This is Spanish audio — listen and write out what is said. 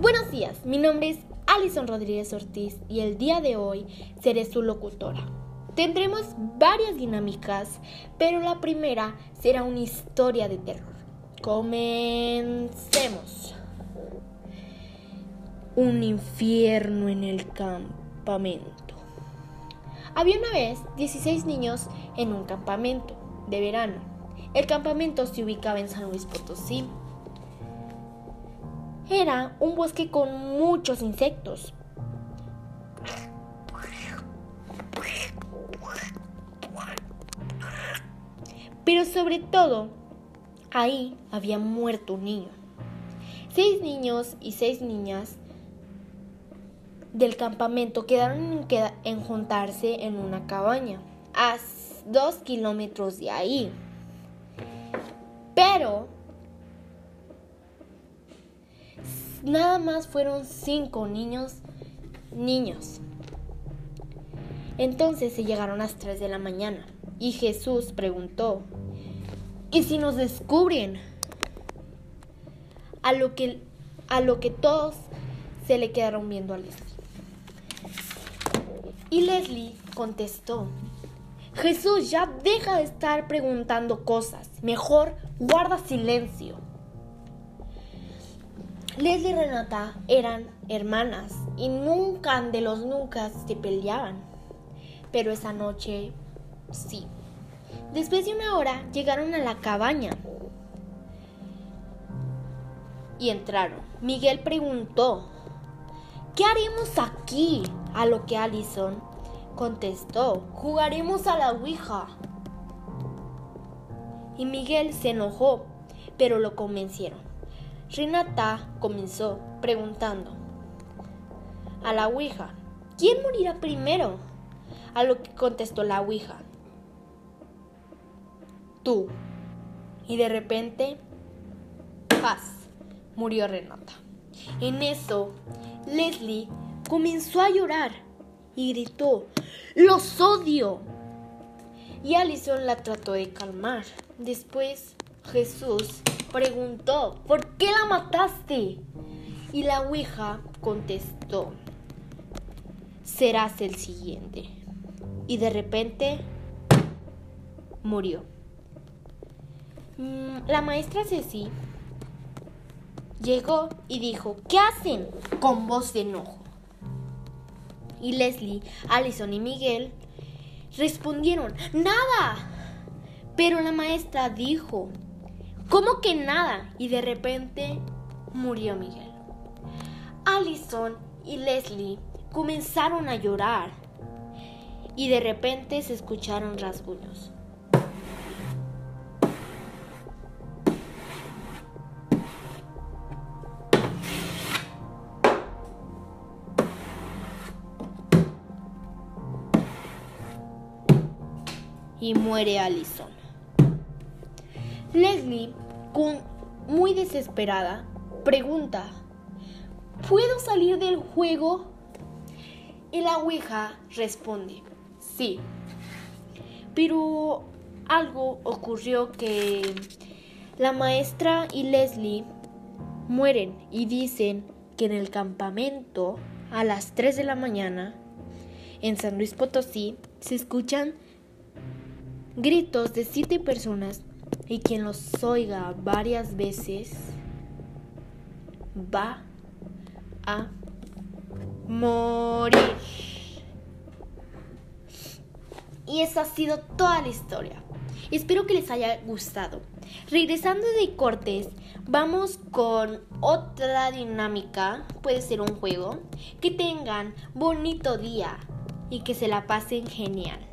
Buenos días, mi nombre es Alison Rodríguez Ortiz y el día de hoy seré su locutora. Tendremos varias dinámicas, pero la primera será una historia de terror. Comencemos. Un infierno en el campamento. Había una vez 16 niños en un campamento de verano. El campamento se ubicaba en San Luis Potosí. Era un bosque con muchos insectos. Pero sobre todo, ahí había muerto un niño. Seis niños y seis niñas del campamento quedaron en, juntarse en una cabaña a dos kilómetros de ahí. Pero nada más fueron cinco niños, niños. Entonces se llegaron a las 3 de la mañana y Jesús preguntó, ¿y si nos descubren? A lo que, a lo que todos se le quedaron viendo a Leslie. Y Leslie contestó, Jesús, ya deja de estar preguntando cosas, mejor guarda silencio. Leslie y Renata eran hermanas y nunca de los nunca se peleaban. Pero esa noche sí. Después de una hora llegaron a la cabaña y entraron. Miguel preguntó, ¿qué haremos aquí? A lo que Allison contestó, jugaremos a la Ouija. Y Miguel se enojó, pero lo convencieron. Renata comenzó preguntando a la Ouija, ¿quién morirá primero? A lo que contestó la Ouija, tú. Y de repente, paz, murió Renata. En eso, Leslie comenzó a llorar y gritó, ¡Los odio! Y Alison la trató de calmar. Después, Jesús preguntó, ¿por qué la mataste? Y la Ouija contestó, serás el siguiente. Y de repente murió. Mm, la maestra Ceci llegó y dijo, ¿qué hacen? Con voz de enojo. Y Leslie, Allison y Miguel respondieron, nada. Pero la maestra dijo, ¿Cómo que nada? Y de repente murió Miguel. Allison y Leslie comenzaron a llorar y de repente se escucharon rasguños. Y muere Allison. Leslie, con, muy desesperada, pregunta, ¿puedo salir del juego? Y la Ouija responde, sí. Pero algo ocurrió que la maestra y Leslie mueren y dicen que en el campamento a las 3 de la mañana en San Luis Potosí se escuchan gritos de siete personas y quien los oiga varias veces va a morir. Y esa ha sido toda la historia. Espero que les haya gustado. Regresando de cortes, vamos con otra dinámica, puede ser un juego. Que tengan bonito día y que se la pasen genial.